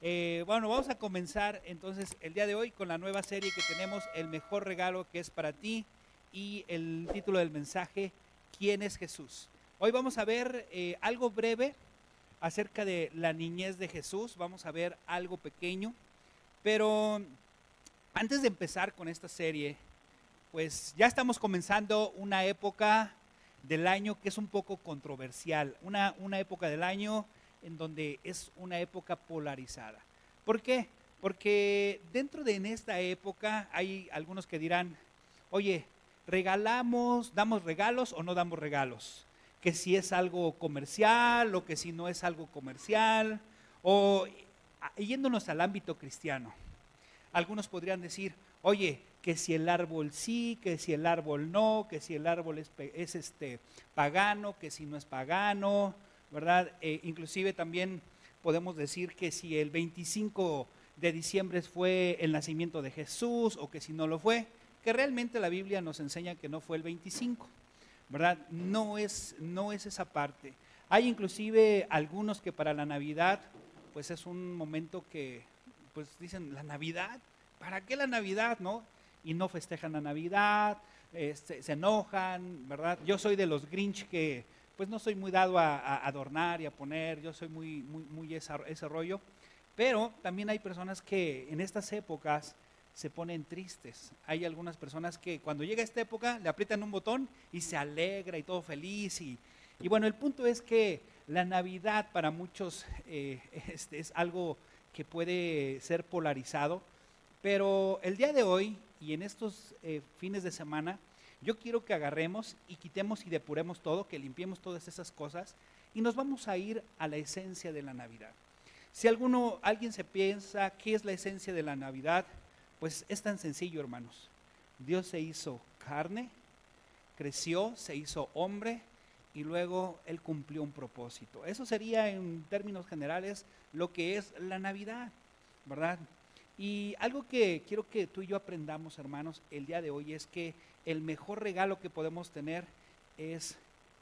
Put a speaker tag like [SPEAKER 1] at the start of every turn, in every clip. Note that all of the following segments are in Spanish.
[SPEAKER 1] Eh, bueno, vamos a comenzar entonces el día de hoy con la nueva serie que tenemos, El mejor regalo que es para ti, y el título del mensaje, ¿quién es Jesús? Hoy vamos a ver eh, algo breve acerca de la niñez de Jesús, vamos a ver algo pequeño, pero antes de empezar con esta serie, pues ya estamos comenzando una época del año que es un poco controversial, una, una época del año en donde es una época polarizada. ¿Por qué? Porque dentro de en esta época hay algunos que dirán, oye, regalamos, damos regalos o no damos regalos, que si es algo comercial o que si no es algo comercial, o yéndonos al ámbito cristiano. Algunos podrían decir, oye, que si el árbol sí, que si el árbol no, que si el árbol es, es este, pagano, que si no es pagano, ¿verdad? Eh, inclusive también podemos decir que si el 25 de diciembre fue el nacimiento de Jesús o que si no lo fue, que realmente la Biblia nos enseña que no fue el 25, ¿verdad? No es, no es esa parte. Hay inclusive algunos que para la Navidad, pues es un momento que, pues dicen, la Navidad, ¿para qué la Navidad, no? Y no festejan la Navidad, este, se enojan, ¿verdad? Yo soy de los Grinch que pues no soy muy dado a, adornar y a poner, yo soy muy, muy, muy ese rollo, pero también hay personas que en estas épocas se ponen tristes. Hay algunas personas que cuando llega esta época le aprietan un botón y se alegra y todo feliz. Y, y bueno, el punto es que la Navidad para muchos eh, este, es algo que puede ser polarizado, pero el día de hoy y en estos eh, fines de semana yo quiero que agarremos y quitemos y depuremos todo, que limpiemos todas esas cosas y nos vamos a ir a la esencia de la Navidad. Si alguno, alguien se piensa qué es la esencia de la Navidad, pues es tan sencillo, hermanos. Dios se hizo carne, creció, se hizo hombre y luego Él cumplió un propósito. Eso sería en términos generales lo que es la Navidad, ¿verdad? Y algo que quiero que tú y yo aprendamos, hermanos, el día de hoy es que el mejor regalo que podemos tener es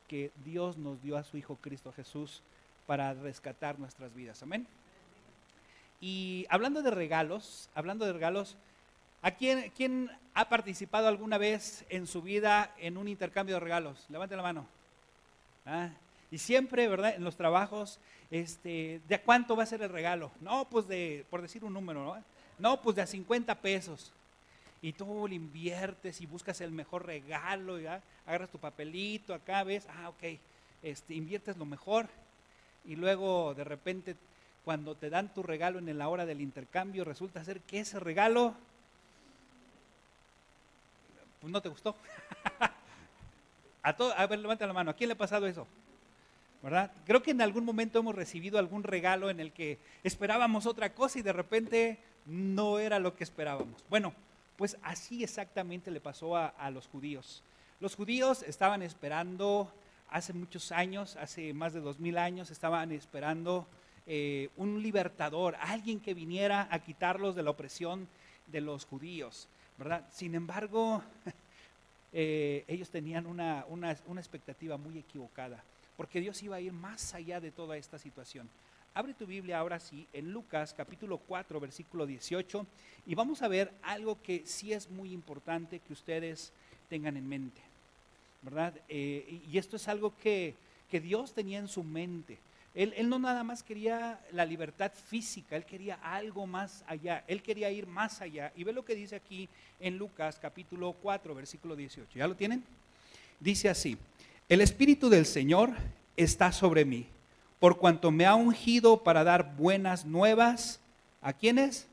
[SPEAKER 1] que Dios nos dio a su Hijo Cristo Jesús para rescatar nuestras vidas. Amén. Y hablando de regalos, hablando de regalos, ¿a quién, quién ha participado alguna vez en su vida en un intercambio de regalos? Levante la mano. Ah, y siempre, ¿verdad? En los trabajos, este, ¿de cuánto va a ser el regalo? No, pues de, por decir un número, ¿no? No, pues de a 50 pesos. Y tú le inviertes y buscas el mejor regalo, ¿ya? agarras tu papelito acá, ves, ah, ok, este, inviertes lo mejor. Y luego de repente, cuando te dan tu regalo en la hora del intercambio, resulta ser que ese regalo, pues no te gustó. a, todo, ver, levanta la mano, ¿a quién le ha pasado eso? ¿verdad? Creo que en algún momento hemos recibido algún regalo en el que esperábamos otra cosa y de repente no era lo que esperábamos. Bueno, pues así exactamente le pasó a, los judíos. Los judíos estaban esperando hace muchos años, hace más de dos mil años, estaban esperando eh, un libertador, alguien que viniera a quitarlos de la opresión de los judíos, ¿verdad? Sin embargo, eh, ellos tenían una, una expectativa muy equivocada, porque Dios iba a ir más allá de toda esta situación. Abre tu Biblia ahora sí en Lucas capítulo 4 versículo 18 y vamos a ver algo que sí es muy importante que ustedes tengan en mente, ¿verdad? Eh, y esto es algo que, que, Dios tenía en su mente. Él, él no nada más quería la libertad física, él quería algo más allá, él quería ir más allá. Y ve lo que dice aquí en Lucas capítulo 4 versículo 18. ¿Ya lo tienen? Dice así, el Espíritu del Señor está sobre mí por cuanto me ha ungido para dar buenas nuevas. ¿A quiénes?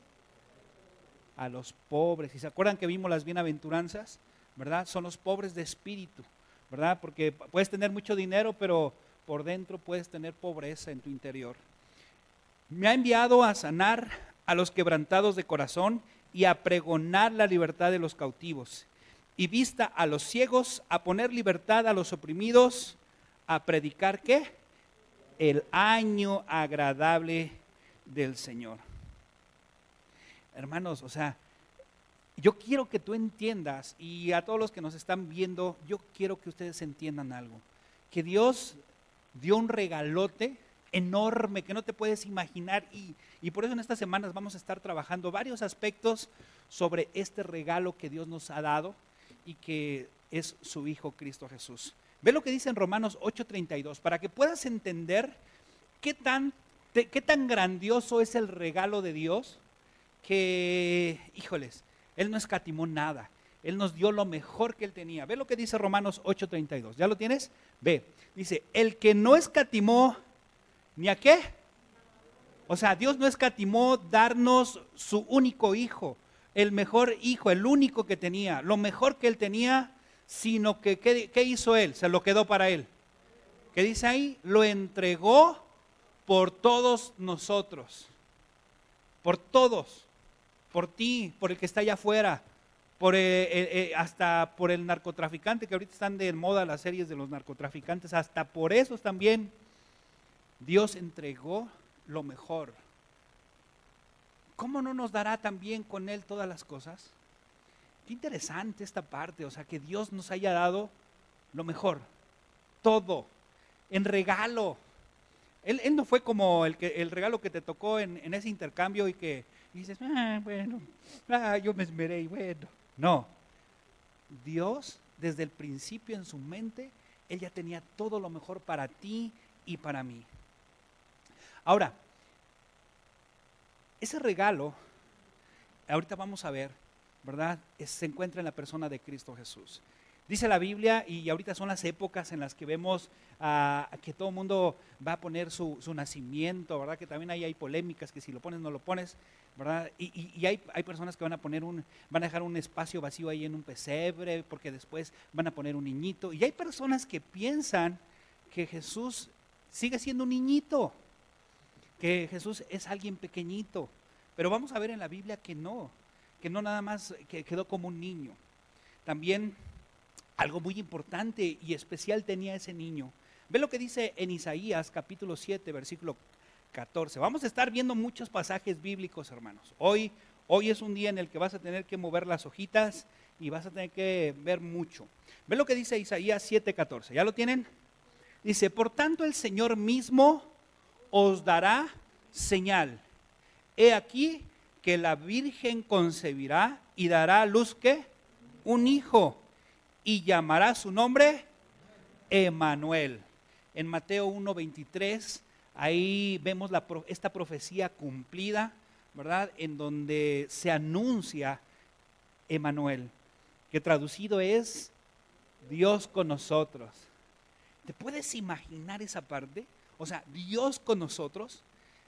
[SPEAKER 1] A los pobres. ¿Y se acuerdan que vimos las bienaventuranzas? ¿Verdad? Son los pobres de espíritu, ¿verdad? Porque puedes tener mucho dinero, pero por dentro puedes tener pobreza en tu interior. Me ha enviado a sanar a los quebrantados de corazón y a pregonar la libertad de los cautivos y vista a los ciegos, a poner libertad a los oprimidos, a predicar qué? El año agradable del Señor. Hermanos, o sea, yo quiero que tú entiendas y a todos los que nos están viendo, yo quiero que ustedes entiendan algo. Que Dios dio un regalote enorme que no te puedes imaginar y, y por eso en estas semanas vamos a estar trabajando varios aspectos sobre este regalo que Dios nos ha dado y que es su Hijo Cristo Jesús. Ve lo que dice en Romanos 8:32, para que puedas entender qué tan, qué tan grandioso es el regalo de Dios, que, híjoles, Él no escatimó nada. Él nos dio lo mejor que Él tenía. Ve lo que dice Romanos 8:32. ¿Ya lo tienes? Ve. Dice, el que no escatimó ni a qué. O sea, Dios no escatimó darnos su único hijo, el mejor hijo, el único que tenía, lo mejor que Él tenía, sino que, ¿qué, hizo Él? Se lo quedó para Él. ¿Qué dice ahí? Lo entregó por todos nosotros. Por todos. Por ti, por el que está allá afuera, por, eh, eh, eh, hasta por el narcotraficante, que ahorita están de moda las series de los narcotraficantes, hasta por eso también Dios entregó lo mejor. ¿Cómo no nos dará también con Él todas las cosas? Qué interesante esta parte, o sea, que Dios nos haya dado lo mejor, todo, en regalo. Él, no fue como el, regalo que te tocó en, ese intercambio y que dices, ah, bueno, ah, yo me esmeré y bueno. No, Dios desde el principio en su mente, Él ya tenía todo lo mejor para ti y para mí. Ahora, ese regalo, ahorita vamos a ver, ¿verdad? se encuentra en la persona de Cristo Jesús. Dice la Biblia, y ahorita son las épocas en las que vemos ah, que todo el mundo va a poner su, nacimiento, ¿verdad? Que también ahí hay polémicas, que si lo pones, no lo pones, ¿verdad? Y, hay, hay, personas que van a poner un, van a dejar un espacio vacío ahí en un pesebre, porque después van a poner un niñito. Y hay personas que piensan que Jesús sigue siendo un niñito, que Jesús es alguien pequeñito. Pero vamos a ver en la Biblia que no, que no nada más que quedó como un niño. También algo muy importante y especial tenía ese niño. Ve lo que dice en Isaías capítulo 7, versículo 14. Vamos a estar viendo muchos pasajes bíblicos, hermanos. Hoy, hoy es un día en el que vas a tener que mover las hojitas y vas a tener que ver mucho. Ve lo que dice Isaías 7:14. ¿Ya lo tienen? Dice, por tanto el Señor mismo os dará señal. He aquí que la Virgen concebirá y dará a luz que un hijo y llamará su nombre Emanuel. En Mateo 1:23, ahí vemos la, esta profecía cumplida, ¿verdad? En donde se anuncia Emanuel, que traducido es Dios con nosotros. ¿Te puedes imaginar esa parte? O sea, Dios con nosotros.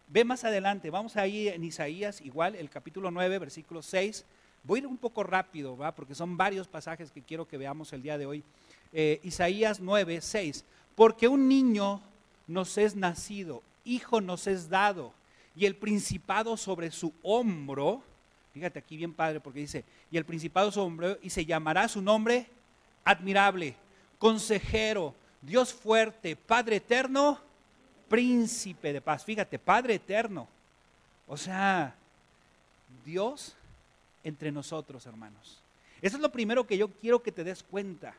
[SPEAKER 1] Ve más adelante, vamos a ir en Isaías, igual, el capítulo 9, versículo 6. Voy a ir un poco rápido, ¿va? porque son varios pasajes que quiero que veamos el día de hoy. Eh, Isaías 9, 6. Porque un niño nos es nacido, hijo nos es dado, y el principado sobre su hombro, fíjate aquí bien padre, porque dice, y el principado sobre su hombro, y se llamará su nombre admirable, consejero, Dios fuerte, Padre eterno, príncipe de paz. Fíjate, Padre eterno. O sea, Dios entre nosotros, hermanos. Eso es lo primero que yo quiero que te des cuenta,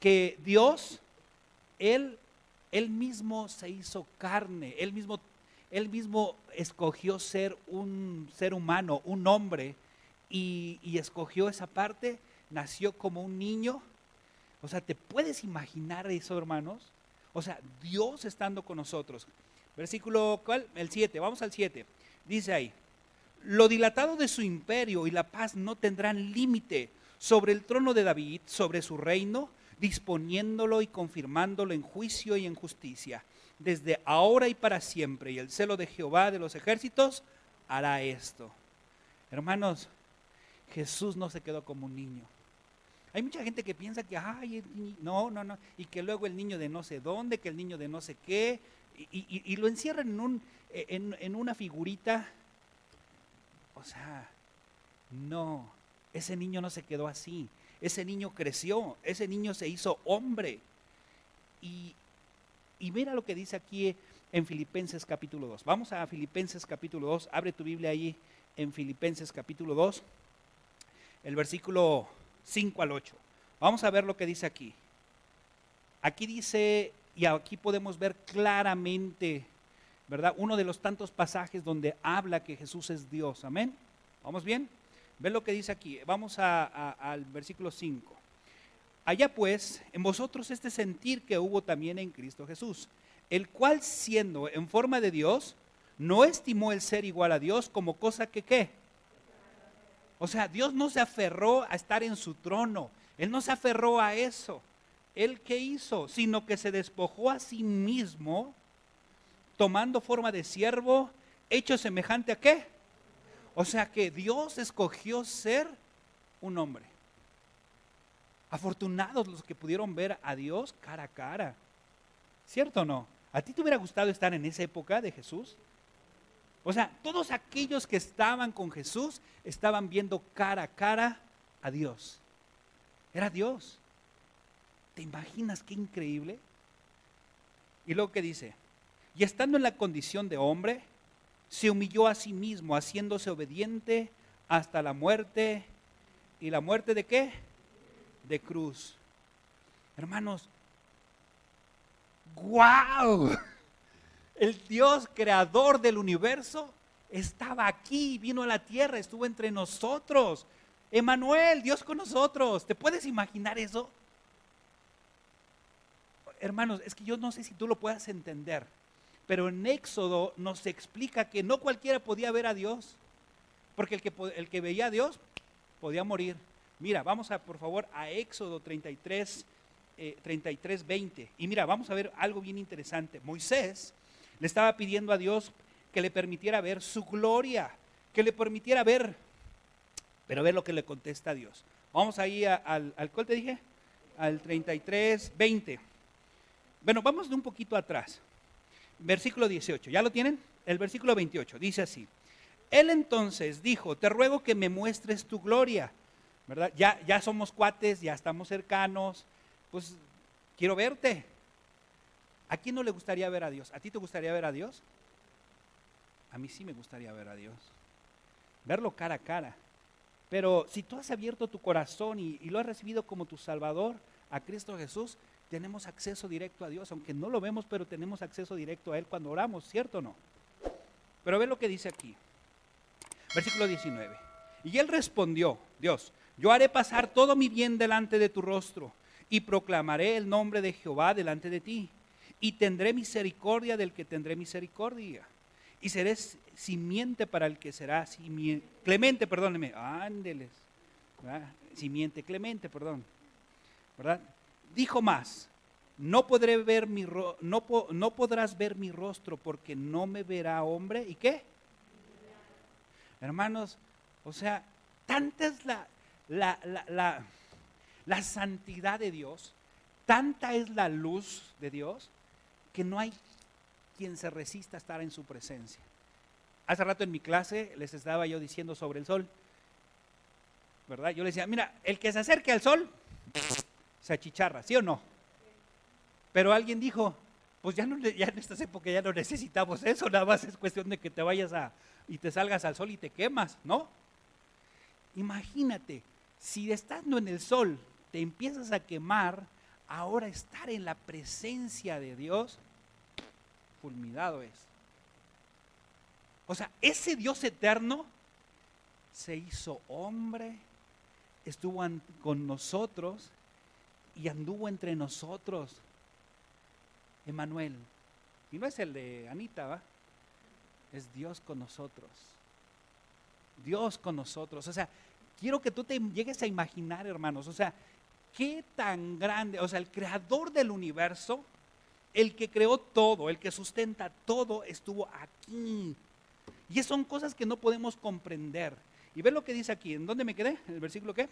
[SPEAKER 1] que Dios, Él, Él mismo se hizo carne, Él mismo, Él mismo escogió ser un ser humano, un hombre, y, y escogió esa parte, nació como un niño. O sea, ¿te puedes imaginar eso, hermanos? O sea, Dios estando con nosotros. Versículo, ¿cuál? El 7, vamos al 7. Dice ahí, lo dilatado de su imperio y la paz no tendrán límite sobre el trono de David, sobre su reino, disponiéndolo y confirmándolo en juicio y en justicia, desde ahora y para siempre. Y el celo de Jehová de los ejércitos hará esto. Hermanos, Jesús no se quedó como un niño. Hay mucha gente que piensa que, ay, no, no, no, y que luego el niño de no sé dónde, que el niño de no sé qué, y, lo encierran en, un, en una figurita o sea, no, ese niño no se quedó así. Ese niño creció, ese niño se hizo hombre. Y, mira lo que dice aquí en Filipenses capítulo 2. Vamos a Filipenses capítulo 2. Abre tu Biblia ahí en Filipenses capítulo 2, el versículo 5 al 8. Vamos a ver lo que dice aquí. Aquí dice, y aquí podemos ver claramente ¿verdad? Uno de los tantos pasajes donde habla que Jesús es Dios. Amén. ¿Vamos bien? Ve lo que dice aquí. Vamos al versículo 5. Allá pues, en vosotros este sentir que hubo también en Cristo Jesús, el cual siendo en forma de Dios, no estimó el ser igual a Dios como cosa que qué. O sea, Dios no se aferró a estar en su trono. Él no se aferró a eso. Él qué hizo, sino que se despojó a sí mismo, tomando forma de siervo, hecho semejante a qué? O sea que Dios escogió ser un hombre. Afortunados los que pudieron ver a Dios cara a cara. ¿Cierto o no? ¿A ti te hubiera gustado estar en esa época de Jesús? O sea, todos aquellos que estaban con Jesús estaban viendo cara a cara a Dios. Era Dios. ¿Te imaginas qué increíble? Y luego que dice, y estando en la condición de hombre, se humilló a sí mismo, haciéndose obediente hasta la muerte. ¿Y la muerte de qué? De cruz. Hermanos, ¡guau! El Dios creador del universo estaba aquí, vino a la tierra, estuvo entre nosotros. Emanuel, Dios con nosotros. ¿Te puedes imaginar eso? Hermanos, es que yo no sé si tú lo puedas entender, pero en Éxodo nos explica que no cualquiera podía ver a Dios, porque el que, el que veía a Dios podía morir. Mira, vamos a, por favor, a Éxodo 33, 33, 20. Y mira, vamos a ver algo bien interesante. Moisés le estaba pidiendo a Dios que le permitiera ver su gloria, que le permitiera ver, pero ver lo que le contesta Dios. Vamos ahí al, al ¿cuál te dije? Al 33, 20. Bueno, vamos de un poquito atrás. Versículo 18, ¿ya lo tienen? El versículo 28 dice así. Él entonces dijo, te ruego que me muestres tu gloria, ¿verdad? Ya, ya somos cuates, ya estamos cercanos, pues quiero verte. ¿A quién no le gustaría ver a Dios? ¿A ti te gustaría ver a Dios? A mí sí me gustaría ver a Dios. Verlo cara a cara. Pero si tú has abierto tu corazón y, lo has recibido como tu Salvador, a Cristo Jesús, tenemos acceso directo a Dios, aunque no lo vemos, pero tenemos acceso directo a Él cuando oramos, ¿cierto o no? Pero ve lo que dice aquí, versículo 19. Y Él respondió, Dios, yo haré pasar todo mi bien delante de tu rostro y proclamaré el nombre de Jehová delante de ti y tendré misericordia del que tendré misericordia. Y seré simiente para el que será simiente. Clemente, perdóneme. Ándeles. Simiente clemente, perdón. ¿Verdad? Dijo más. No podré ver mi no, no podrás ver mi rostro porque no me verá hombre. ¿Y qué? Hermanos, o sea, tanta es la, la, la, la santidad de Dios, tanta es la luz de Dios, que no hay quien se resista a estar en su presencia. Hace rato en mi clase les estaba yo diciendo sobre el sol, ¿verdad? Yo les decía, mira, el que se acerque al sol se achicharra, ¿sí o no? Pero alguien dijo, pues ya, no, ya en estas épocas ya no necesitamos eso, nada más es cuestión de que te vayas a y te salgas al sol y te quemas, ¿no? Imagínate, si estando en el sol te empiezas a quemar, ahora estar en la presencia de Dios fulminado es. O sea, ese Dios eterno se hizo hombre, estuvo con nosotros y anduvo entre nosotros. Emanuel. Y no es el de Anita, ¿va? Es Dios con nosotros. Dios con nosotros. O sea, quiero que tú te llegues a imaginar, hermanos. O sea, qué tan grande, o sea, el creador del universo el que creó todo, el que sustenta todo, estuvo aquí. Y son cosas que no podemos comprender. Y ve lo que dice aquí. ¿En dónde me quedé? ¿En el versículo qué?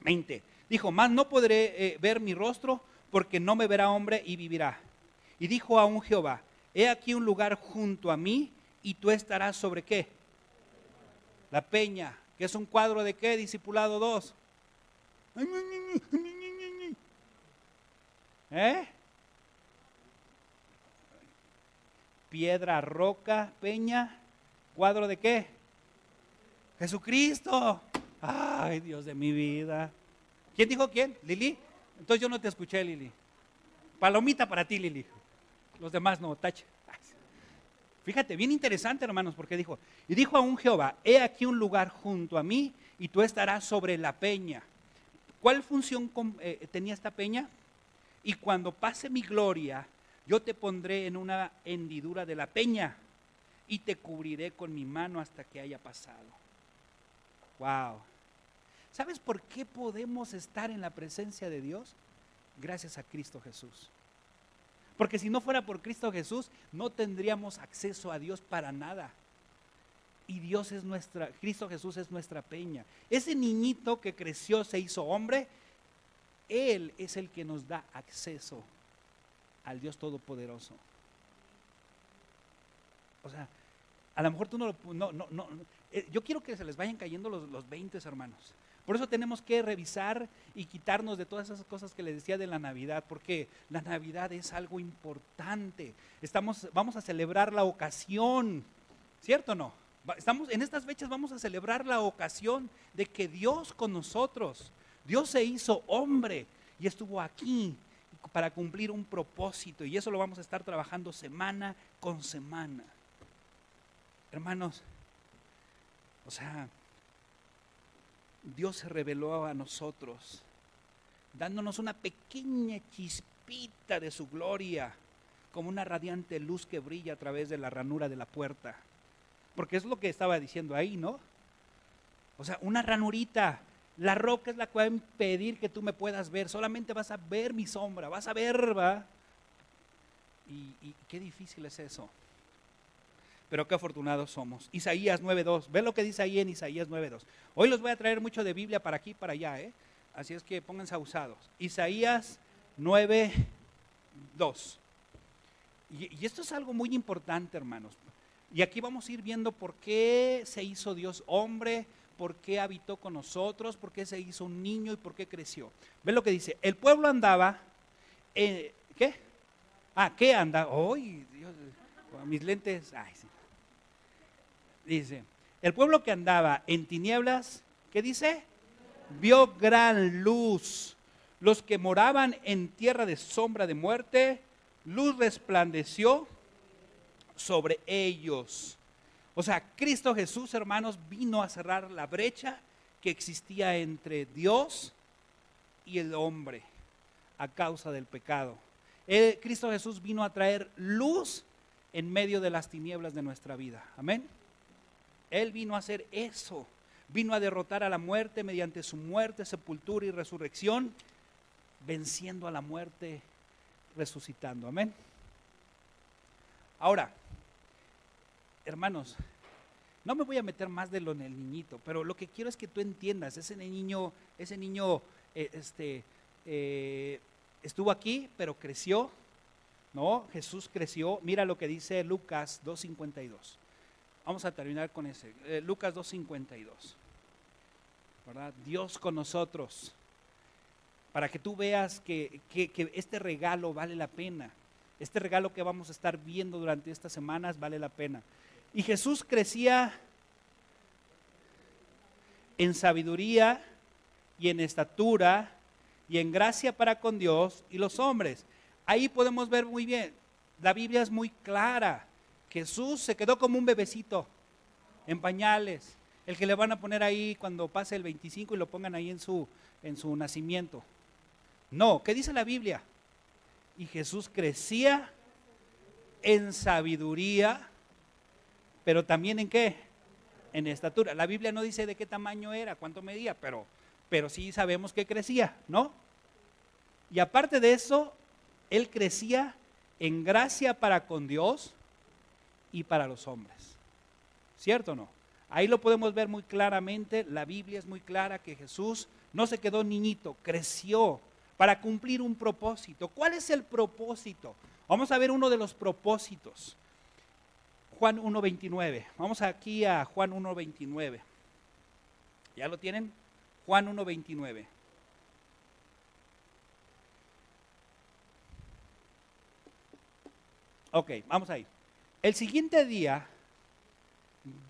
[SPEAKER 1] 20. Dijo, más no podré eh, ver mi rostro porque no me verá hombre y vivirá. Y dijo a un Jehová, he aquí un lugar junto a mí y tú estarás sobre qué? La peña, que es un cuadro de qué, discipulado 2. ¿Eh? Piedra, roca, peña, cuadro de qué? Jesucristo. Ay, Dios de mi vida. ¿Quién dijo quién? ¿Lili? Entonces yo no te escuché, Lili. Palomita para ti, Lili. Los demás no, tache. Fíjate, bien interesante, hermanos, porque dijo, y dijo a un Jehová, he aquí un lugar junto a mí y tú estarás sobre la peña. ¿Cuál función eh, tenía esta peña? Y cuando pase mi gloria, yo te pondré en una hendidura de la peña y te cubriré con mi mano hasta que haya pasado. Wow. ¿Sabes por qué podemos estar en la presencia de Dios? Gracias a Cristo Jesús. Porque si no fuera por Cristo Jesús, no tendríamos acceso a Dios para nada. Y Dios es nuestra, Cristo Jesús es nuestra peña. Ese niñito que creció, se hizo hombre, Él es el que nos da acceso al Dios Todopoderoso. O sea, a lo mejor tú no lo... No, no, no, eh, yo quiero que se les vayan cayendo los, los 20 hermanos. Por eso tenemos que revisar y quitarnos de todas esas cosas que les decía de la Navidad, porque la Navidad es algo importante. Estamos, vamos a celebrar la ocasión, ¿cierto o no? Estamos, en estas fechas vamos a celebrar la ocasión de que Dios con nosotros, Dios se hizo hombre y estuvo aquí para cumplir un propósito y eso lo vamos a estar trabajando semana con semana. Hermanos, o sea, Dios se reveló a nosotros, dándonos una pequeña chispita de su gloria, como una radiante luz que brilla a través de la ranura de la puerta. Porque es lo que estaba diciendo ahí, ¿no? O sea, una ranurita. La roca es la que va a impedir que tú me puedas ver. Solamente vas a ver mi sombra, vas a ver, va. Y, qué difícil es eso pero qué afortunados somos. Isaías 9.2, ve lo que dice ahí en Isaías 9.2. Hoy los voy a traer mucho de Biblia para aquí y para allá, ¿eh? así es que pónganse abusados. Isaías 9.2. Y, y esto es algo muy importante, hermanos. Y aquí vamos a ir viendo por qué se hizo Dios hombre, por qué habitó con nosotros, por qué se hizo un niño y por qué creció. Ve lo que dice, el pueblo andaba, ¿qué? Ah, ¿qué anda? Hoy, Dios, mis lentes, ay, sí. Dice, el pueblo que andaba en tinieblas, ¿qué dice? Vio gran luz. Los que moraban en tierra de sombra de muerte, luz resplandeció sobre ellos. O sea, Cristo Jesús, hermanos, vino a cerrar la brecha que existía entre Dios y el hombre a causa del pecado. Cristo Jesús vino a traer luz en medio de las tinieblas de nuestra vida. Amén. Él vino a hacer eso. Vino a derrotar a la muerte mediante su muerte, sepultura y resurrección, venciendo a la muerte, resucitando. Amén. Ahora, hermanos, no me voy a meter más de lo en el niñito, pero lo que quiero es que tú entiendas, ese niño, ese niño, eh, este, eh, estuvo aquí, pero creció, ¿no? Jesús creció. Mira lo que dice Lucas 2.52. Vamos a terminar con ese. Eh, Lucas 2.52. ¿Verdad? Dios con nosotros. Para que tú veas que, este regalo vale la pena. Este regalo que vamos a estar viendo durante estas semanas vale la pena. Y Jesús crecía en sabiduría y en estatura y en gracia para con Dios y los hombres. Ahí podemos ver muy bien, la Biblia es muy clara. Jesús se quedó como un bebecito en pañales, el que le van a poner ahí cuando pase el 25 y lo pongan ahí en su, en su nacimiento. No, ¿qué dice la Biblia? Y Jesús crecía en sabiduría, pero también en qué? En estatura. La Biblia no dice de qué tamaño era, cuánto medía, pero, pero sí sabemos que crecía, ¿no? Y aparte de eso, él crecía en gracia para con Dios y para los hombres. ¿Cierto o no? Ahí lo podemos ver muy claramente, la Biblia es muy clara que Jesús no se quedó niñito, creció para cumplir un propósito. ¿Cuál es el propósito? Vamos a ver uno de los propósitos. Juan 1.29. Vamos aquí a Juan 1.29. ¿Ya lo tienen? Juan 1.29. Ok, vamos ahí. El siguiente día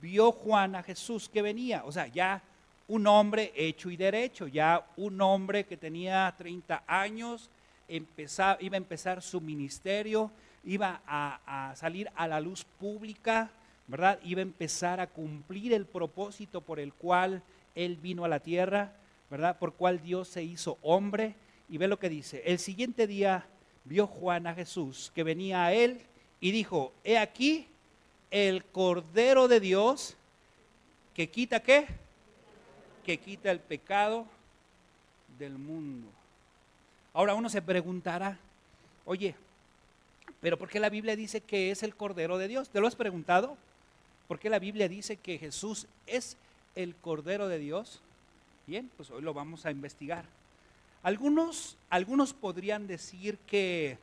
[SPEAKER 1] vio Juan a Jesús que venía, o sea, ya un hombre hecho y derecho, ya un hombre que tenía 30 años, iba a empezar su ministerio, iba a, salir a la luz pública, ¿verdad? Iba a empezar a cumplir el propósito por el cual Él vino a la tierra, ¿verdad? Por cual Dios se hizo hombre. Y ve lo que dice. El siguiente día vio Juan a Jesús que venía a Él y dijo, he aquí el Cordero de Dios que quita qué? Que quita el pecado del mundo. Ahora uno se preguntará, oye, pero ¿por qué la Biblia dice que es el Cordero de Dios? ¿Te lo has preguntado? ¿Por qué la Biblia dice que Jesús es el Cordero de Dios? Bien, pues hoy lo vamos a investigar. Algunos, algunos podrían decir que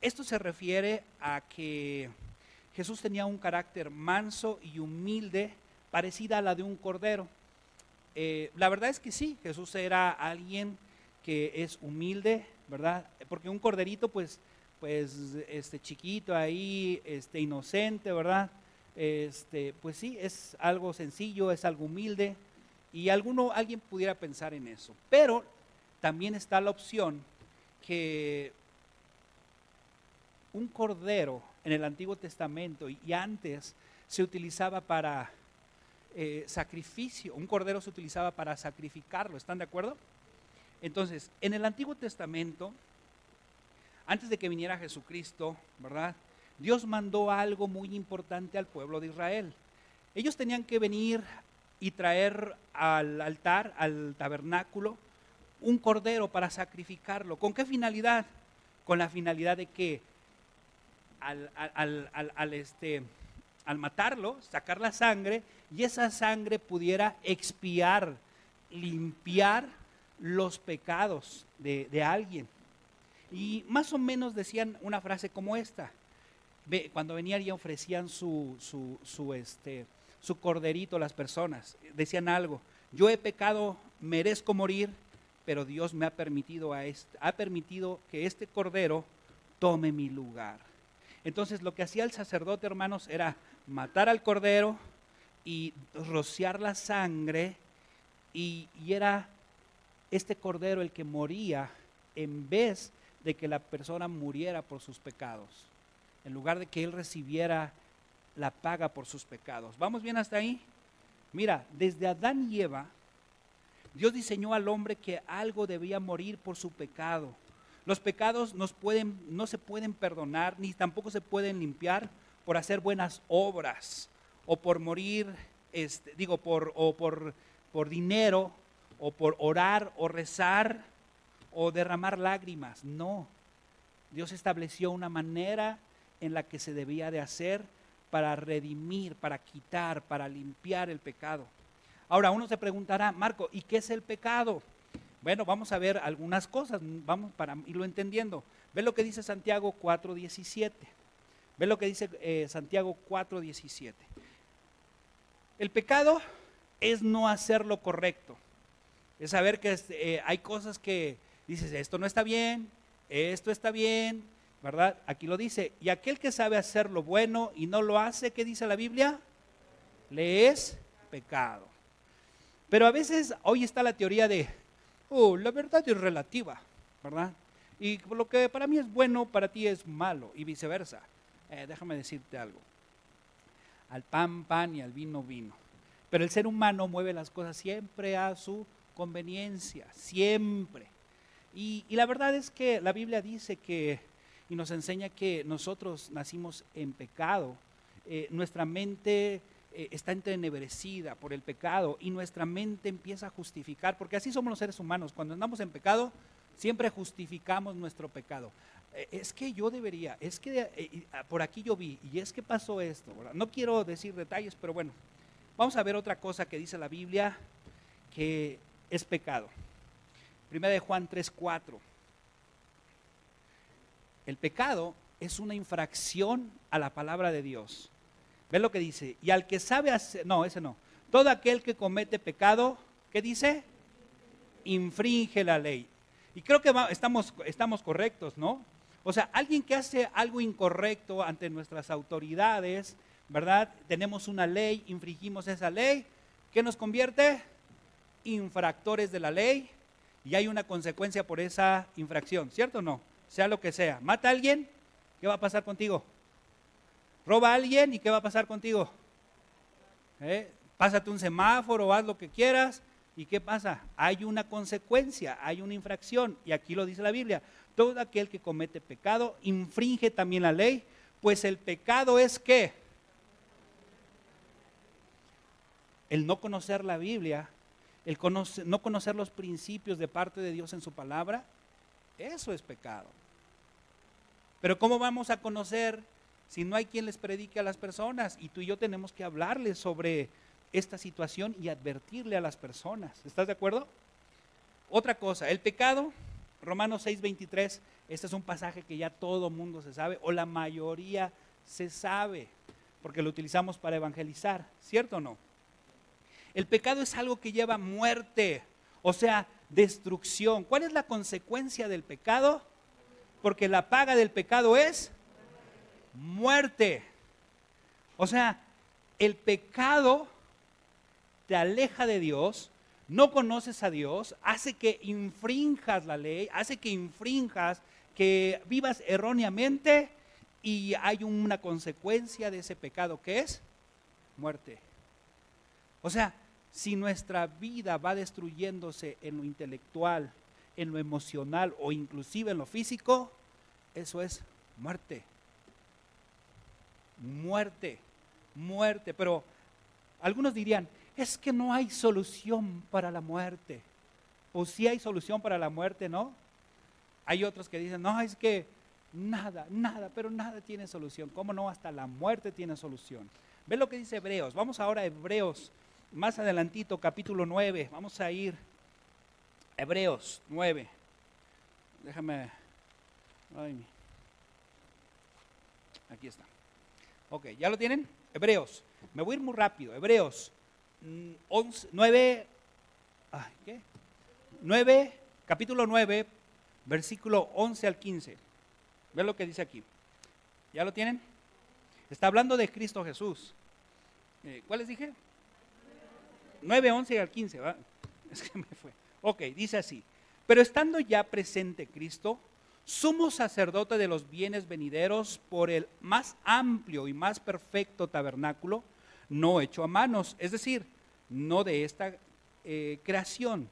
[SPEAKER 1] esto se refiere a que Jesús tenía un carácter manso y humilde, parecida a la de un cordero. Eh, la verdad es que sí, Jesús era alguien que es humilde, ¿verdad? Porque un corderito, pues, pues, este chiquito ahí, este inocente, ¿verdad? Este, pues sí, es algo sencillo, es algo humilde, y alguno, alguien pudiera pensar en eso. Pero también está la opción que un cordero en el Antiguo Testamento y antes se utilizaba para eh, sacrificio, un cordero se utilizaba para sacrificarlo, ¿están de acuerdo? Entonces, en el Antiguo Testamento, antes de que viniera Jesucristo, ¿verdad? Dios mandó algo muy importante al pueblo de Israel. Ellos tenían que venir y traer al altar, al tabernáculo, un cordero para sacrificarlo. ¿Con qué finalidad? Con la finalidad de que al, este, al matarlo, sacar la sangre y esa sangre pudiera expiar, limpiar los pecados de, alguien. Y más o menos decían una frase como esta. Cuando venían y ofrecían su, su, su, este, su corderito las personas, decían algo, yo he pecado, merezco morir, pero Dios me ha permitido, a este, ha permitido que este cordero tome mi lugar. Entonces lo que hacía el sacerdote, hermanos, era matar al cordero y rociar la sangre y, era este cordero el que moría en vez de que la persona muriera por sus pecados, en lugar de que él recibiera la paga por sus pecados. ¿Vamos bien hasta ahí? Mira, desde Adán y Eva, Dios diseñó al hombre que algo debía morir por su pecado. Los pecados pueden, no se pueden perdonar ni tampoco se pueden limpiar por hacer buenas obras o por morir, este, digo, por, o por, por dinero o por orar o rezar o derramar lágrimas. No. Dios estableció una manera en la que se debía de hacer para redimir, para quitar, para limpiar el pecado. Ahora uno se preguntará, Marco, ¿y qué es el pecado? Bueno, vamos a ver algunas cosas, vamos para irlo entendiendo. Ve lo que dice Santiago 4.17. Ve lo que dice eh, Santiago 4.17. El pecado es no hacer lo correcto. Es saber que eh, hay cosas que dices, esto no está bien, esto está bien, ¿verdad? Aquí lo dice. Y aquel que sabe hacer lo bueno y no lo hace, ¿qué dice la Biblia? Le es pecado. Pero a veces hoy está la teoría de, oh, la verdad es relativa, ¿verdad? Y lo que para mí es bueno, para ti es malo, y viceversa. Eh, déjame decirte algo. Al pan, pan y al vino, vino. Pero el ser humano mueve las cosas siempre a su conveniencia, siempre. Y, la verdad es que la Biblia dice que, y nos enseña que nosotros nacimos en pecado. Eh, nuestra mente eh, está entenebrecida por el pecado y nuestra mente empieza a justificar, porque así somos los seres humanos, cuando andamos en pecado, siempre justificamos nuestro pecado. Eh, es que yo debería, es que ah, por aquí yo vi, y es que pasó esto. No quiero decir detalles, pero bueno, vamos a ver otra cosa que dice la Biblia, que es pecado. Primera de Juan 3:4. El pecado es una infracción a la palabra de Dios. Ve lo que dice. Y al que sabe hacer, no, ese no. Todo aquel que comete pecado, ¿qué dice? Infringe la ley. Y creo que estamos, estamos correctos, ¿no? O sea, alguien que hace algo incorrecto ante nuestras autoridades, ¿verdad? Tenemos una ley, infringimos esa ley. ¿Qué nos convierte? Infractores de la ley. Y hay una consecuencia por esa infracción, ¿cierto o no? Sea lo que sea. Mata a alguien, ¿qué va a pasar contigo? Roba a alguien y ¿qué va a pasar contigo? ¿Eh? Pásate un semáforo, haz lo que quieras. ¿Y qué pasa? Hay una consecuencia, hay una infracción. Y aquí lo dice la Biblia. Todo aquel que comete pecado infringe también la ley, pues el pecado es qué? El no conocer la Biblia, el no conocer los principios de parte de Dios en su palabra, eso es pecado. Pero ¿cómo vamos a conocer si no hay quien les predique a las personas? Y tú y yo tenemos que hablarles sobre esta situación y advertirle a las personas. ¿Estás de acuerdo? Otra cosa, el pecado, Romanos 6:23, este es un pasaje que ya todo mundo se sabe, o la mayoría se sabe, porque lo utilizamos para evangelizar, ¿cierto o no? El pecado es algo que lleva muerte, o sea, destrucción. ¿Cuál es la consecuencia del pecado? Porque la paga del pecado es muerte. O sea, el pecado te aleja de Dios, no conoces a Dios, hace que infrinjas la ley, hace que infrinjas, que vivas erróneamente y hay una consecuencia de ese pecado que es muerte. O sea, si nuestra vida va destruyéndose en lo intelectual, en lo emocional o inclusive en lo físico, eso es muerte. Muerte, muerte. Pero algunos dirían, es que no hay solución para la muerte. O si hay solución para la muerte, ¿no? Hay otros que dicen, no, es que nada, nada, pero nada tiene solución. ¿Cómo no? Hasta la muerte tiene solución. Ve lo que dice Hebreos. Vamos ahora a Hebreos más adelantito, capítulo 9, vamos a ir, Hebreos 9. Déjame, aquí está. Ok, ¿ya lo tienen? Hebreos, me voy a ir muy rápido, Hebreos 11, 9, ¿qué? 9, capítulo 9, versículo 11 al 15. Ve lo que dice aquí. ¿Ya lo tienen? Está hablando de Cristo Jesús. Eh, ¿Cuál les dije? 9, 11 al 15, ¿va? Es que me fue. Ok, dice así. Pero estando ya presente Cristo, sumo sacerdote de los bienes venideros por el más amplio y más perfecto tabernáculo, no hecho a manos, es decir, no de esta eh, creación,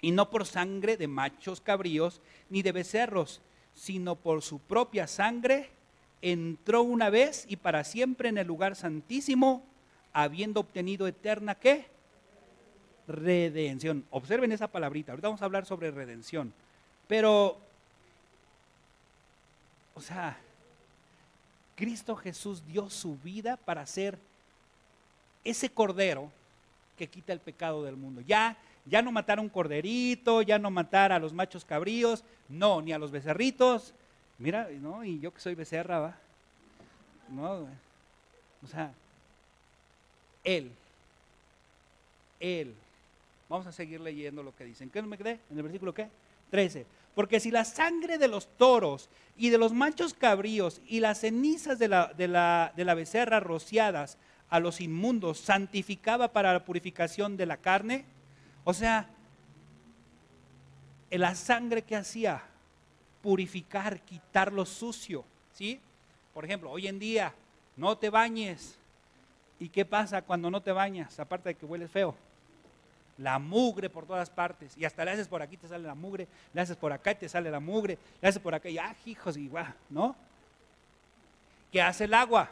[SPEAKER 1] y no por sangre de machos cabríos ni de becerros, sino por su propia sangre, entró una vez y para siempre en el lugar santísimo, habiendo obtenido eterna qué? Redención. Observen esa palabrita. Ahorita vamos a hablar sobre redención. Pero, o sea, Cristo Jesús dio su vida para ser ese cordero que quita el pecado del mundo. Ya, ya no matar a un corderito, ya no matar a los machos cabríos, no, ni a los becerritos. Mira, ¿no? Y yo que soy becerra, ¿va? No, o sea, Él, Él Vamos a seguir leyendo lo que dicen. ¿Qué me quedé? ¿En el versículo qué? 13. Porque si la sangre de los toros y de los machos cabríos y las cenizas de la, de la, de la becerra rociadas a los inmundos santificaba para la purificación de la carne, o sea, la sangre que hacía purificar, quitar lo sucio, ¿sí? Por ejemplo, hoy en día no te bañes. ¿Y qué pasa cuando no te bañas? Aparte de que hueles feo la mugre por todas partes. Y hasta le haces por aquí, te sale la mugre, le haces por acá y te sale la mugre, le haces por acá y ah, hijos, igual, ¿no? ¿Qué hace el agua?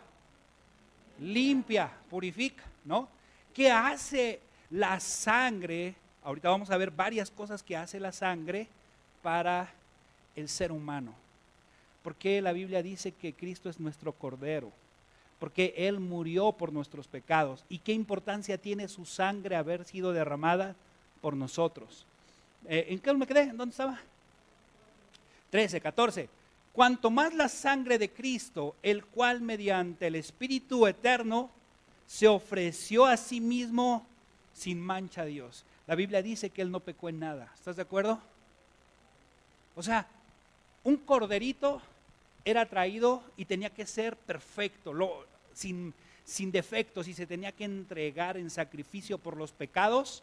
[SPEAKER 1] Limpia, purifica, ¿no? ¿Qué hace la sangre? Ahorita vamos a ver varias cosas que hace la sangre para el ser humano. Porque la Biblia dice que Cristo es nuestro cordero porque Él murió por nuestros pecados. ¿Y qué importancia tiene su sangre haber sido derramada por nosotros? Eh, ¿En qué me quedé? ¿Dónde estaba? 13, 14. Cuanto más la sangre de Cristo, el cual mediante el Espíritu Eterno se ofreció a sí mismo sin mancha a Dios. La Biblia dice que Él no pecó en nada. ¿Estás de acuerdo? O sea, un corderito era traído y tenía que ser perfecto. Lo, sin, defectos y se tenía que entregar en sacrificio por los pecados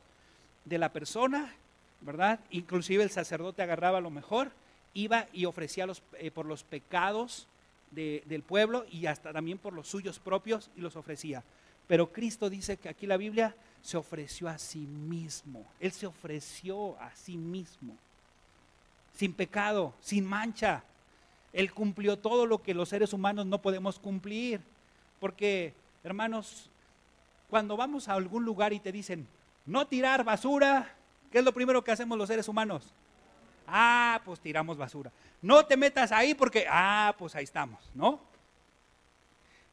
[SPEAKER 1] de la persona, ¿verdad? Inclusive el sacerdote agarraba lo mejor, iba y ofrecía eh, por los pecados del pueblo y hasta también por los suyos propios y los ofrecía. Pero Cristo dice que aquí la Biblia se ofreció a sí mismo. Él se ofreció a sí mismo. Sin pecado, sin mancha. Él cumplió todo lo que los seres humanos no podemos cumplir. Porque, hermanos, cuando vamos a algún lugar y te dicen, no tirar basura, ¿qué es lo primero que hacemos los seres humanos? Ah, pues tiramos basura. No te metas ahí porque, ah, pues ahí estamos, ¿no?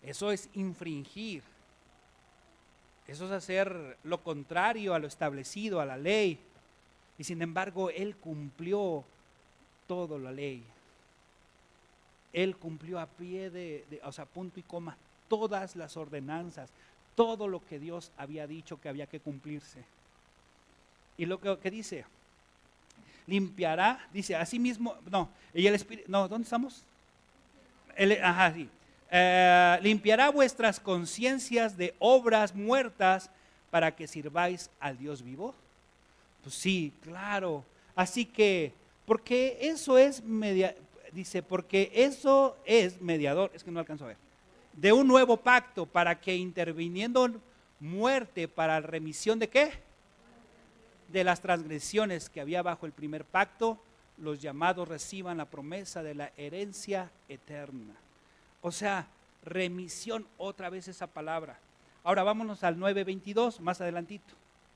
[SPEAKER 1] Eso es infringir. Eso es hacer lo contrario a lo establecido, a la ley. Y sin embargo, Él cumplió toda la ley. Él cumplió a pie de, o sea, punto y coma, todas las ordenanzas, todo lo que Dios había dicho que había que cumplirse. Y lo que, dice, limpiará, dice, así mismo, no, y el Espíritu, no, ¿dónde estamos? ajá, sí. Eh, limpiará vuestras conciencias de obras muertas para que sirváis al Dios vivo. Pues sí, claro. Así que, porque eso es media, dice, porque eso es mediador, es que no alcanzo a ver de un nuevo pacto para que interviniendo muerte para remisión de qué? De las transgresiones que había bajo el primer pacto, los llamados reciban la promesa de la herencia eterna. O sea, remisión, otra vez esa palabra. Ahora vámonos al 9.22, más adelantito.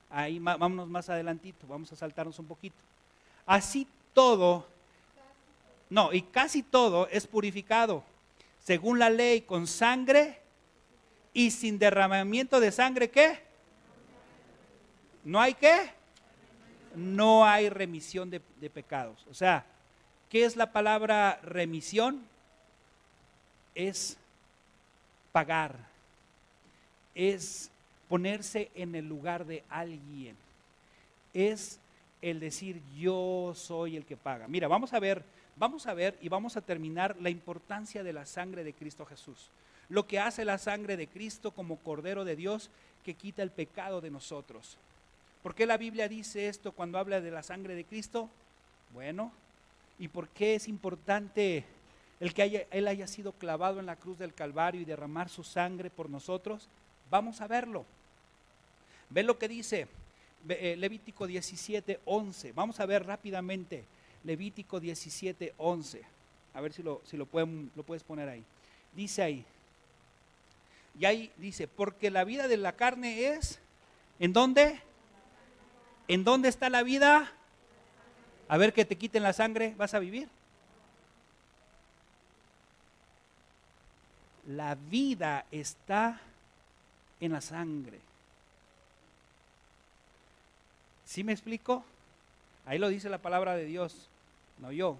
[SPEAKER 1] Ahí vámonos más adelantito, vamos a saltarnos un poquito. Así todo, no, y casi todo es purificado según la ley, con sangre y sin derramamiento de sangre, ¿qué? ¿No hay qué? No hay remisión de, pecados. O sea, ¿qué es la palabra remisión? Es pagar, es ponerse en el lugar de alguien, es el decir yo soy el que paga. Mira, vamos a ver vamos a ver y vamos a terminar la importancia de la sangre de Cristo Jesús. Lo que hace la sangre de Cristo como Cordero de Dios que quita el pecado de nosotros. ¿Por qué la Biblia dice esto cuando habla de la sangre de Cristo? Bueno, ¿y por qué es importante el que Él haya sido clavado en la cruz del Calvario y derramar su sangre por nosotros? Vamos a verlo. Ve lo que dice eh, Levítico 17, 11. Vamos a ver rápidamente. Levítico 17, 11. A ver si lo, si lo, pueden, lo puedes poner ahí. Dice ahí. Y ahí dice, porque la vida de la carne es, ¿en dónde? ¿En dónde está la vida? A ver que te quiten la sangre, ¿vas a vivir? La vida está en la sangre. ¿Sí me explico? Ahí lo dice la palabra de Dios no yo.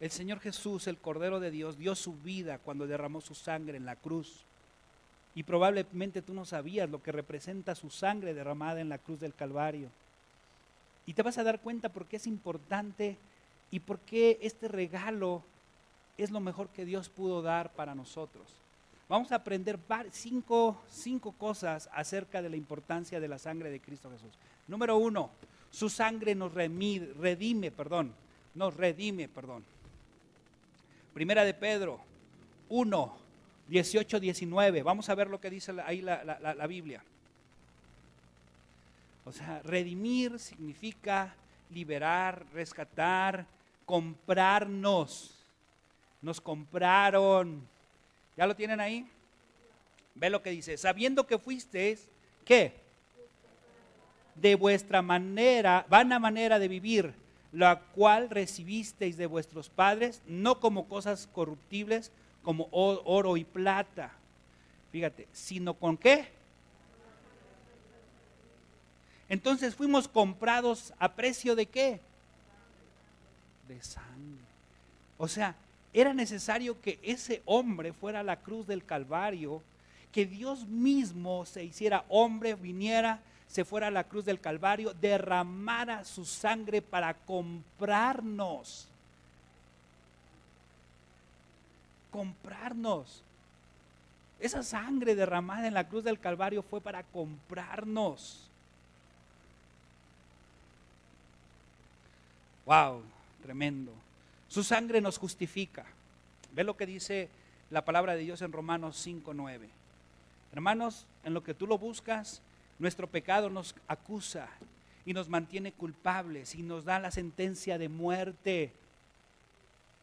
[SPEAKER 1] El Señor Jesús, el Cordero de Dios, dio su vida cuando derramó su sangre en la cruz. Y probablemente tú no sabías lo que representa su sangre derramada en la cruz del Calvario. Y te vas a dar cuenta por qué es importante y por qué este regalo es lo mejor que Dios pudo dar para nosotros. Vamos a aprender cinco, cinco cosas acerca de la importancia de la sangre de Cristo Jesús. Número uno, su sangre nos redime, perdón, nos redime, perdón. Primera de Pedro 1, 18, 19. Vamos a ver lo que dice ahí la, la Biblia. O sea, redimir significa liberar, rescatar, comprarnos. Nos compraron. ¿Ya lo tienen ahí? Ve lo que dice. Sabiendo que fuisteis, ¿qué? De vuestra manera, vana manera de vivir, la cual recibisteis de vuestros padres, no como cosas corruptibles, como oro y plata. Fíjate, sino con qué? Entonces fuimos comprados a precio de qué? De sangre. O sea, era necesario que ese hombre fuera a la cruz del Calvario, que Dios mismo se hiciera hombre, viniera, se fuera a la cruz del Calvario, derramara su sangre para comprarnos. Comprarnos. Esa sangre derramada en la cruz del Calvario fue para comprarnos. Wow, tremendo. Su sangre nos justifica. Ve lo que dice la palabra de Dios en Romanos 5.9. Hermanos, en lo que tú lo buscas, nuestro pecado nos acusa y nos mantiene culpables y nos da la sentencia de muerte.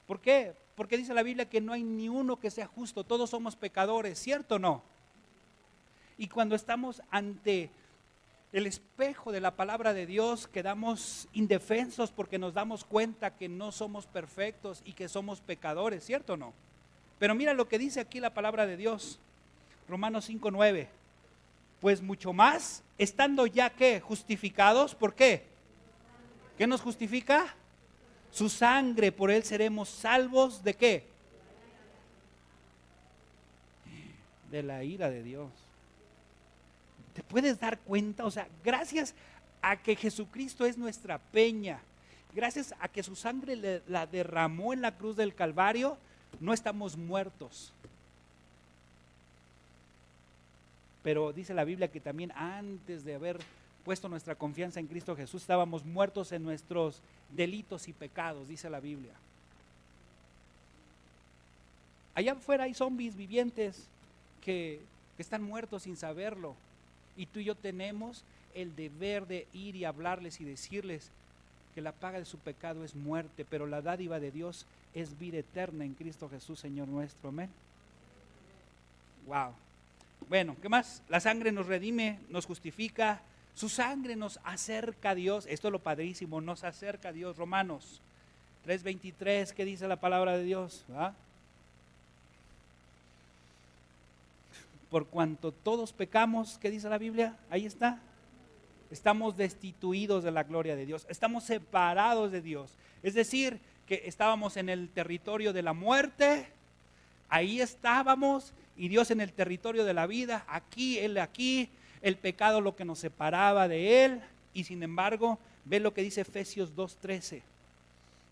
[SPEAKER 1] ¿Por qué? Porque dice la Biblia que no hay ni uno que sea justo, todos somos pecadores, ¿cierto o no? Y cuando estamos ante el espejo de la palabra de Dios, quedamos indefensos porque nos damos cuenta que no somos perfectos y que somos pecadores, ¿cierto o no? Pero mira lo que dice aquí la palabra de Dios, Romanos 5.9. Pues mucho más, estando ya que justificados, ¿por qué? ¿Qué nos justifica? Su sangre, por él seremos salvos de qué? De la ira de Dios. ¿Te puedes dar cuenta? O sea, gracias a que Jesucristo es nuestra peña, gracias a que su sangre la derramó en la cruz del Calvario, no estamos muertos. Pero dice la Biblia que también antes de haber puesto nuestra confianza en Cristo Jesús estábamos muertos en nuestros delitos y pecados, dice la Biblia. Allá afuera hay zombies vivientes que, que están muertos sin saberlo. Y tú y yo tenemos el deber de ir y hablarles y decirles que la paga de su pecado es muerte, pero la dádiva de Dios es vida eterna en Cristo Jesús, Señor nuestro. Amén. Wow. Bueno, ¿qué más? La sangre nos redime, nos justifica. Su sangre nos acerca a Dios. Esto es lo padrísimo, nos acerca a Dios. Romanos 3:23, ¿qué dice la palabra de Dios? ¿Ah? por cuanto todos pecamos, ¿qué dice la Biblia? Ahí está. Estamos destituidos de la gloria de Dios, estamos separados de Dios. Es decir, que estábamos en el territorio de la muerte, ahí estábamos, y Dios en el territorio de la vida, aquí, Él aquí, el pecado lo que nos separaba de Él, y sin embargo, ve lo que dice Efesios 2.13.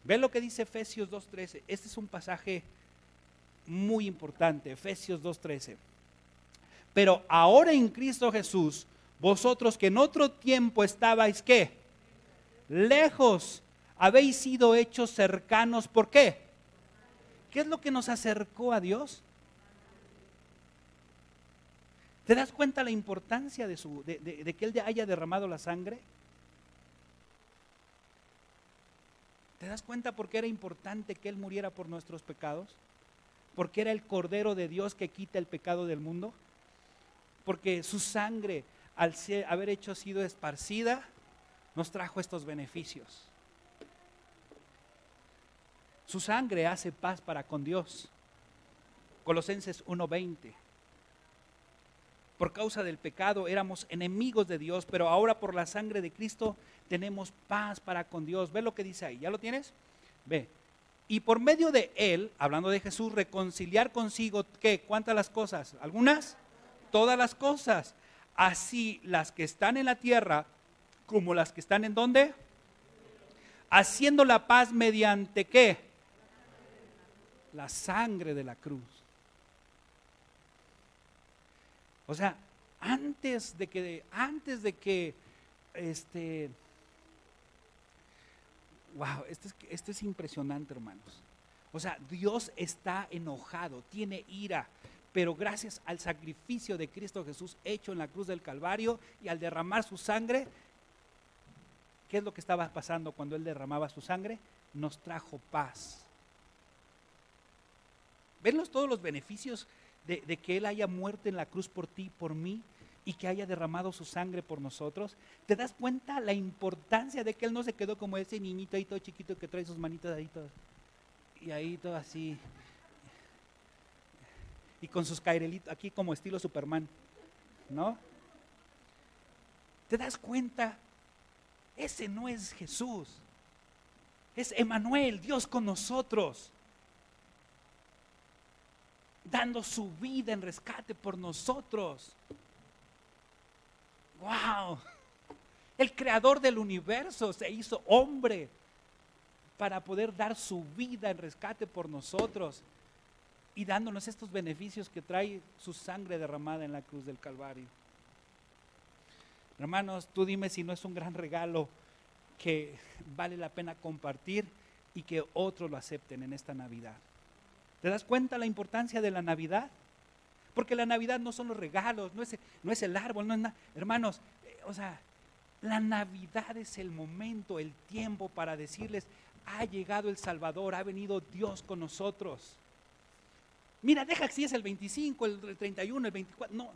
[SPEAKER 1] Ve lo que dice Efesios 2.13. Este es un pasaje muy importante, Efesios 2.13. Pero ahora en Cristo Jesús, vosotros que en otro tiempo estabais, ¿qué? Lejos, habéis sido hechos cercanos. ¿Por qué? ¿Qué es lo que nos acercó a Dios? ¿Te das cuenta la importancia de, su, de, que Él haya derramado la sangre? ¿Te das cuenta por qué era importante que Él muriera por nuestros pecados? Porque era el Cordero de Dios que quita el pecado del mundo porque su sangre, al haber hecho sido esparcida, nos trajo estos beneficios. Su sangre hace paz para con Dios. Colosenses 1:20. Por causa del pecado éramos enemigos de Dios, pero ahora por la sangre de Cristo tenemos paz para con Dios. Ve lo que dice ahí. ¿Ya lo tienes? Ve. Y por medio de él, hablando de Jesús, reconciliar consigo, ¿qué? ¿Cuántas las cosas? ¿Algunas? todas las cosas, así las que están en la tierra como las que están en donde? Haciendo la paz mediante qué? La sangre de la cruz. O sea, antes de que, antes de que, este, wow, esto es, esto es impresionante, hermanos. O sea, Dios está enojado, tiene ira, pero gracias al sacrificio de Cristo Jesús hecho en la cruz del Calvario y al derramar su sangre, ¿qué es lo que estaba pasando cuando Él derramaba su sangre? Nos trajo paz. ¿Ven todos los beneficios de, que Él haya muerto en la cruz por ti, por mí, y que haya derramado su sangre por nosotros? ¿Te das cuenta la importancia de que Él no se quedó como ese niñito ahí todo chiquito que trae sus manitas ahí todas, y ahí todo así, y con sus cairelitos, aquí como estilo Superman, ¿no? ¿Te das cuenta? Ese no es Jesús. Es Emanuel, Dios con nosotros. Dando su vida en rescate por nosotros. ¡Wow! El creador del universo se hizo hombre para poder dar su vida en rescate por nosotros y dándonos estos beneficios que trae su sangre derramada en la cruz del Calvario. Hermanos, tú dime si no es un gran regalo que vale la pena compartir y que otros lo acepten en esta Navidad. ¿Te das cuenta la importancia de la Navidad? Porque la Navidad no son los regalos, no es, no es el árbol, no es nada. Hermanos, eh, o sea, la Navidad es el momento, el tiempo para decirles, ha llegado el Salvador, ha venido Dios con nosotros. Mira, deja que si es el 25, el 31, el 24, no,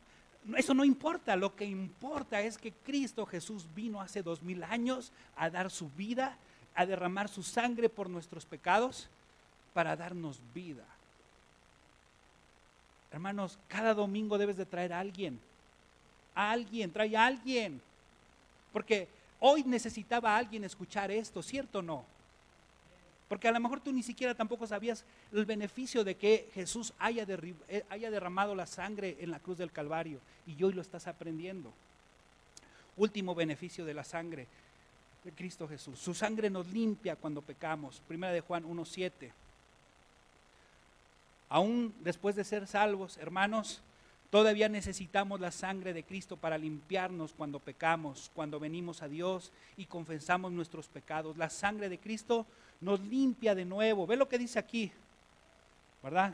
[SPEAKER 1] eso no importa, lo que importa es que Cristo Jesús vino hace dos mil años a dar su vida, a derramar su sangre por nuestros pecados, para darnos vida. Hermanos, cada domingo debes de traer a alguien, a alguien, trae a alguien, porque hoy necesitaba a alguien escuchar esto, ¿cierto o no? Porque a lo mejor tú ni siquiera tampoco sabías el beneficio de que Jesús haya, eh, haya derramado la sangre en la cruz del Calvario y hoy lo estás aprendiendo. Último beneficio de la sangre de Cristo Jesús. Su sangre nos limpia cuando pecamos. Primera de Juan 1.7. Aún después de ser salvos, hermanos, todavía necesitamos la sangre de Cristo para limpiarnos cuando pecamos, cuando venimos a Dios y confesamos nuestros pecados. La sangre de Cristo nos limpia de nuevo. Ve lo que dice aquí, ¿verdad?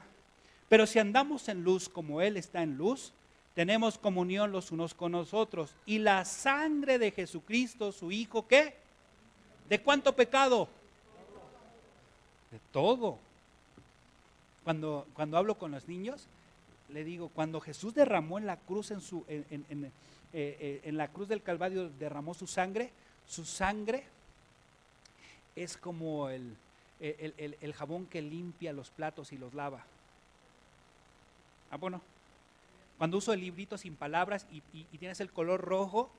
[SPEAKER 1] Pero si andamos en luz como Él está en luz, tenemos comunión los unos con nosotros. Y la sangre de Jesucristo, su Hijo, ¿qué? ¿De cuánto pecado? De todo. Cuando, cuando hablo con los niños, le digo, cuando Jesús derramó en la cruz, en, su, en, en, eh, eh, en la cruz del Calvario, derramó su sangre, su sangre es como el, el, jabón que limpia los platos y los lava. Ah, bueno. Cuando uso el librito sin palabras y, y, tienes el color rojo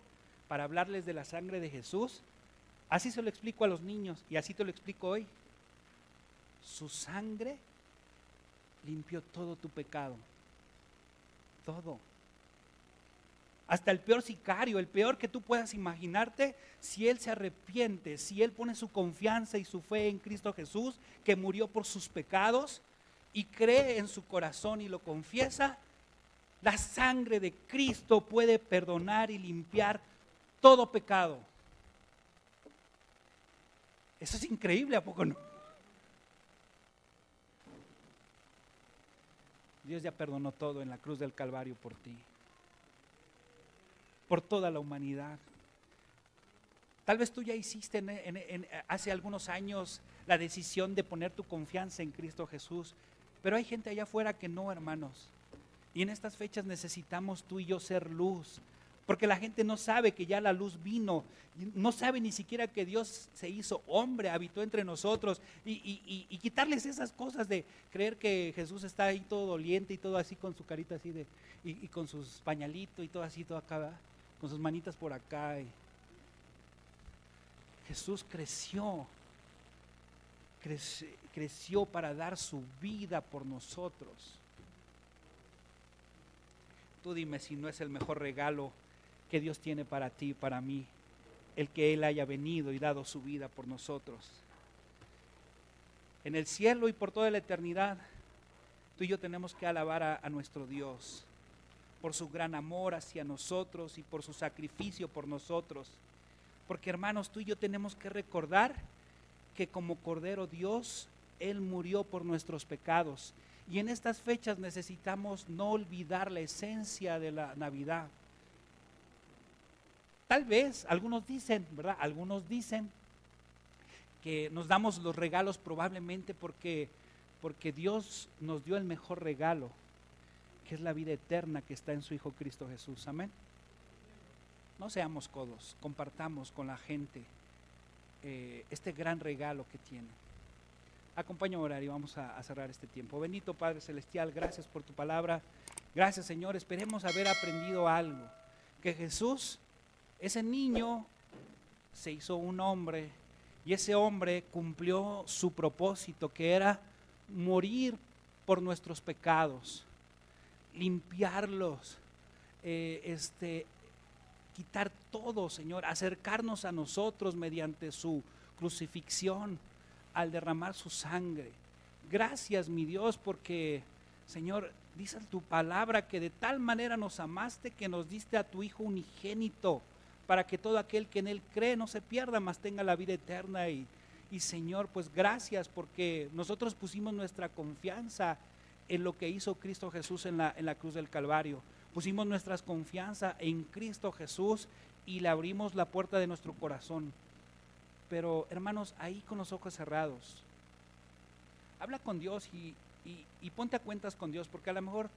[SPEAKER 1] para hablarles de la sangre de Jesús, así se lo explico a los niños y así te lo explico hoy. Su sangre limpió todo tu pecado. Todo hasta el peor sicario, el peor que tú puedas imaginarte, si él se arrepiente, si él pone su confianza y su fe en Cristo Jesús, que murió por sus pecados, y cree en su corazón y lo confiesa, la sangre de Cristo puede perdonar y limpiar todo pecado. Eso es increíble, ¿a poco no? Dios ya perdonó todo en la cruz del Calvario por ti por toda la humanidad. Tal vez tú ya hiciste hace algunos años la decisión de poner tu confianza en Cristo Jesús, pero hay gente allá afuera que no, hermanos. Y en estas fechas necesitamos tú y yo ser luz, porque la gente no sabe que ya la luz vino, no sabe ni siquiera que Dios se hizo hombre, habitó entre nosotros, y, quitarles esas cosas de creer que Jesús está ahí todo doliente y todo así con su carita así de, y, con sus pañalitos y todo así, todo acá con sus manitas por acá. Jesús creció, creció para dar su vida por nosotros. Tú dime si no es el mejor regalo que Dios tiene para ti, para mí, el que Él haya venido y dado su vida por nosotros. En el cielo y por toda la eternidad, tú y yo tenemos que alabar a, a nuestro Dios por su gran amor hacia nosotros y por su sacrificio por nosotros. Porque hermanos, tú y yo tenemos que recordar que como Cordero Dios, Él murió por nuestros pecados. Y en estas fechas necesitamos no olvidar la esencia de la Navidad. Tal vez, algunos dicen, ¿verdad? Algunos dicen que nos damos los regalos probablemente porque, porque Dios nos dio el mejor regalo que es la vida eterna que está en su Hijo Cristo Jesús. Amén. No seamos codos, compartamos con la gente eh, este gran regalo que tiene. Acompaña a orar y vamos a, a cerrar este tiempo. Bendito Padre Celestial, gracias por tu palabra. Gracias Señor, esperemos haber aprendido algo. Que Jesús, ese niño, se hizo un hombre y ese hombre cumplió su propósito, que era morir por nuestros pecados limpiarlos, eh, este, quitar todo, Señor, acercarnos a nosotros mediante su crucifixión al derramar su sangre. Gracias, mi Dios, porque, Señor, dice tu palabra que de tal manera nos amaste que nos diste a tu Hijo unigénito, para que todo aquel que en Él cree no se pierda, mas tenga la vida eterna. Y, Y Señor, pues gracias porque nosotros pusimos nuestra confianza en lo que hizo Cristo Jesús en la, en la cruz del Calvario. Pusimos nuestra confianza en Cristo Jesús y le abrimos la puerta de nuestro corazón. Pero hermanos, ahí con los ojos cerrados, habla con Dios y, y, ponte a cuentas con Dios, porque a lo mejor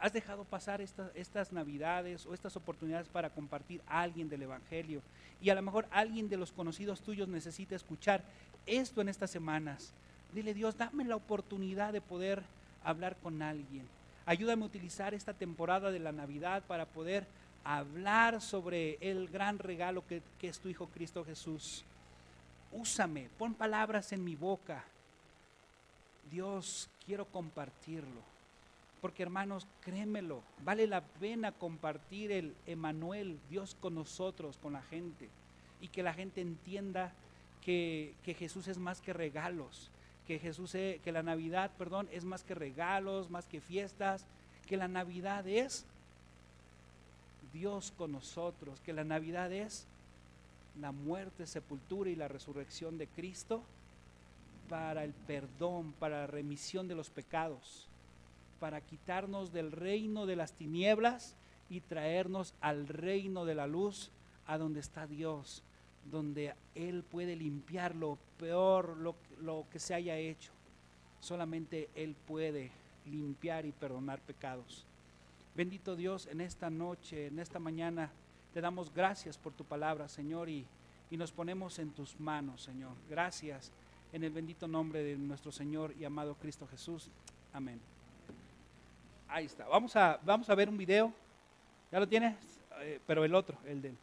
[SPEAKER 1] has dejado pasar estas navidades o estas oportunidades para compartir a alguien del Evangelio. Y a lo mejor alguien de los conocidos tuyos necesita escuchar esto en estas semanas. Dile Dios, dame la oportunidad de poder hablar con alguien. Ayúdame a utilizar esta temporada de la Navidad para poder hablar sobre el gran regalo que, es tu Hijo Cristo Jesús. Úsame, pon palabras en mi boca. Dios, quiero compartirlo. Porque hermanos, créemelo, vale la pena compartir el Emanuel, Dios con nosotros, con la gente. Y que la gente entienda que, que Jesús es más que regalos, que Jesús, que la Navidad, perdón, es más que regalos, más que fiestas, que la Navidad es Dios con nosotros, que la Navidad es la muerte, sepultura y la resurrección de Cristo para el perdón, para la remisión de los pecados, para quitarnos del reino de las tinieblas y traernos al reino de la luz, a donde está Dios, donde Él puede limpiar lo peor, lo, lo que se haya hecho. Solamente Él puede limpiar y perdonar pecados. Bendito Dios, en esta noche, en esta mañana, te damos gracias por tu palabra, Señor, y, y nos ponemos en tus manos, Señor. Gracias en el bendito nombre de nuestro Señor y amado Cristo Jesús. Amén. Ahí está. Vamos a, vamos a ver un video. ¿Ya lo tienes? Eh, pero el otro, el de...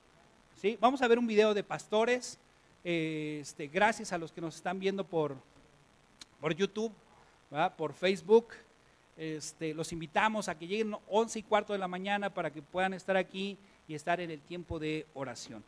[SPEAKER 1] ¿Sí? Vamos a ver un video de pastores. este, gracias a los que nos están viendo por, por YouTube, por Facebook. Este, los invitamos a que lleguen 11 y cuarto de la mañana para que puedan estar aquí y estar en el tiempo de oración.